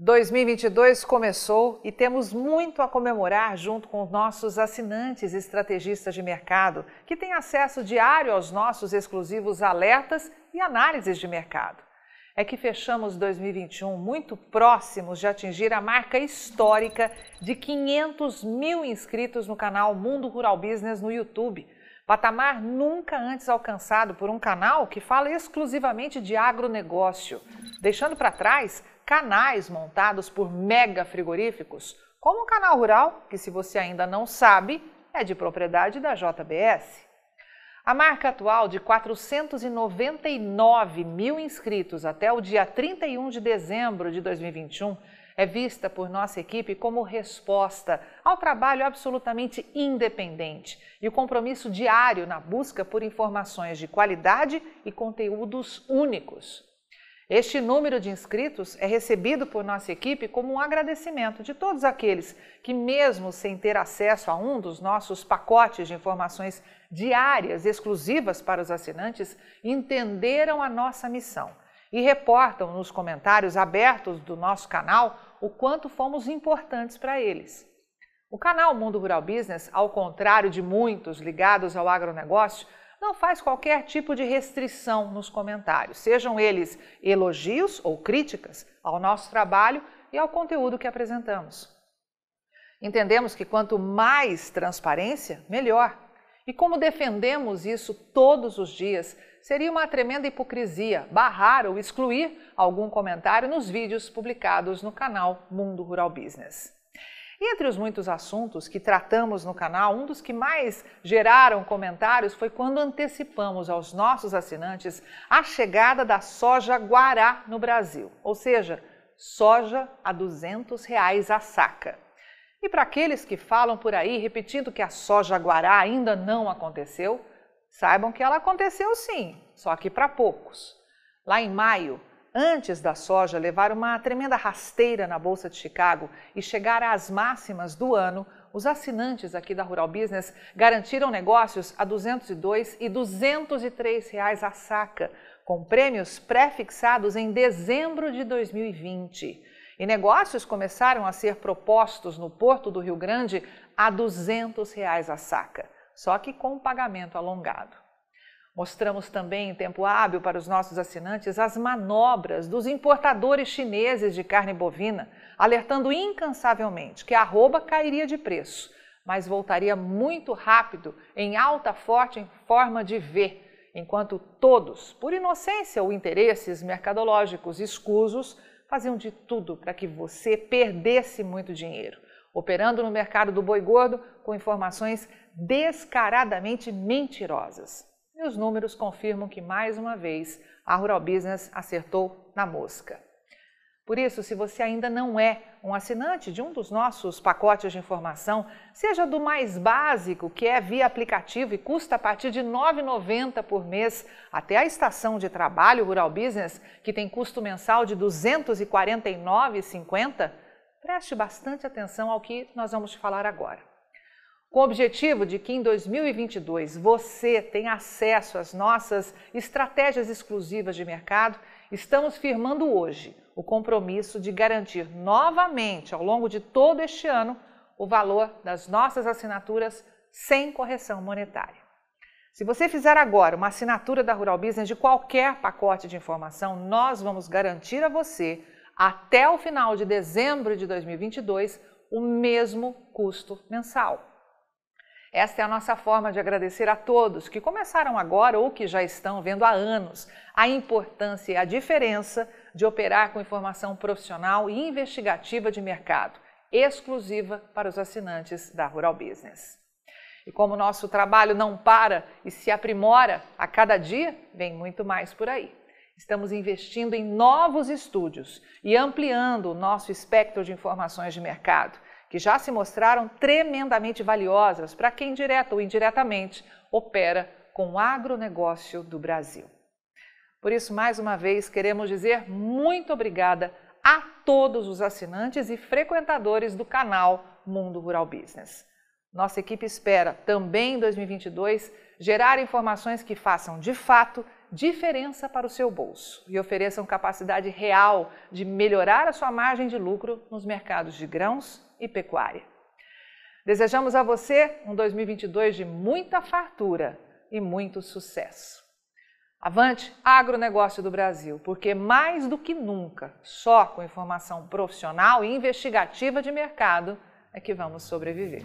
2022 começou e temos muito a comemorar junto com os nossos assinantes estrategistas de mercado, que têm acesso diário aos nossos exclusivos alertas e análises de mercado. É que fechamos 2021 muito próximos de atingir a marca histórica de 500 mil inscritos no canal Mundo Rural Business no YouTube Patamar nunca antes alcançado por um canal que fala exclusivamente de agronegócio, deixando para trás canais montados por mega frigoríficos, como o Canal Rural, que, se você ainda não sabe, é de propriedade da JBS. A marca atual de 499 mil inscritos até o dia 31 de dezembro de 2021 é vista por nossa equipe como resposta ao trabalho absolutamente independente e o compromisso diário na busca por informações de qualidade e conteúdos únicos. Este número de inscritos é recebido por nossa equipe como um agradecimento de todos aqueles que, mesmo sem ter acesso a um dos nossos pacotes de informações diárias exclusivas para os assinantes, entenderam a nossa missão e reportam nos comentários abertos do nosso canal o quanto fomos importantes para eles. O canal Mundo Rural Business, ao contrário de muitos ligados ao agronegócio, não faz qualquer tipo de restrição nos comentários, sejam eles elogios ou críticas ao nosso trabalho e ao conteúdo que apresentamos. Entendemos que quanto mais transparência, melhor. E como defendemos isso todos os dias, seria uma tremenda hipocrisia barrar ou excluir algum comentário nos vídeos publicados no canal Mundo Rural Business. Entre os muitos assuntos que tratamos no canal, um dos que mais geraram comentários foi quando antecipamos aos nossos assinantes a chegada da soja guará no Brasil, ou seja, soja a 200 reais a saca. E para aqueles que falam por aí repetindo que a soja guará ainda não aconteceu, Saibam que ela aconteceu sim, só que para poucos. Lá em maio, antes da soja levar uma tremenda rasteira na Bolsa de Chicago e chegar às máximas do ano, os assinantes aqui da Rural Business garantiram negócios a 202 e 203 reais a saca, com prêmios pré-fixados em dezembro de 2020. E negócios começaram a ser propostos no Porto do Rio Grande a 200 reais a saca só que com pagamento alongado. Mostramos também em tempo hábil para os nossos assinantes as manobras dos importadores chineses de carne bovina, alertando incansavelmente que a arroba cairia de preço, mas voltaria muito rápido em alta forte em forma de V, enquanto todos, por inocência ou interesses mercadológicos escusos, faziam de tudo para que você perdesse muito dinheiro operando no mercado do boi gordo com informações descaradamente mentirosas. E os números confirmam que, mais uma vez, a Rural Business acertou na mosca. Por isso, se você ainda não é um assinante de um dos nossos pacotes de informação, seja do mais básico, que é via aplicativo e custa a partir de R$ 9,90 por mês, até a estação de trabalho Rural Business, que tem custo mensal de R$ 249,50, Preste bastante atenção ao que nós vamos falar agora. Com o objetivo de que em 2022 você tenha acesso às nossas estratégias exclusivas de mercado, estamos firmando hoje o compromisso de garantir novamente, ao longo de todo este ano, o valor das nossas assinaturas sem correção monetária. Se você fizer agora uma assinatura da Rural Business de qualquer pacote de informação, nós vamos garantir a você até o final de dezembro de 2022 o mesmo custo mensal. Esta é a nossa forma de agradecer a todos que começaram agora ou que já estão vendo há anos a importância e a diferença de operar com informação profissional e investigativa de mercado, exclusiva para os assinantes da Rural Business. E como nosso trabalho não para e se aprimora a cada dia, vem muito mais por aí. Estamos investindo em novos estúdios e ampliando o nosso espectro de informações de mercado, que já se mostraram tremendamente valiosas para quem, direta ou indiretamente, opera com o agronegócio do Brasil. Por isso, mais uma vez, queremos dizer muito obrigada a todos os assinantes e frequentadores do canal Mundo Rural Business. Nossa equipe espera, também em 2022, gerar informações que façam de fato diferença para o seu bolso e ofereçam capacidade real de melhorar a sua margem de lucro nos mercados de grãos e pecuária. Desejamos a você um 2022 de muita fartura e muito sucesso. Avante agronegócio do Brasil, porque mais do que nunca, só com informação profissional e investigativa de mercado é que vamos sobreviver.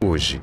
hoje.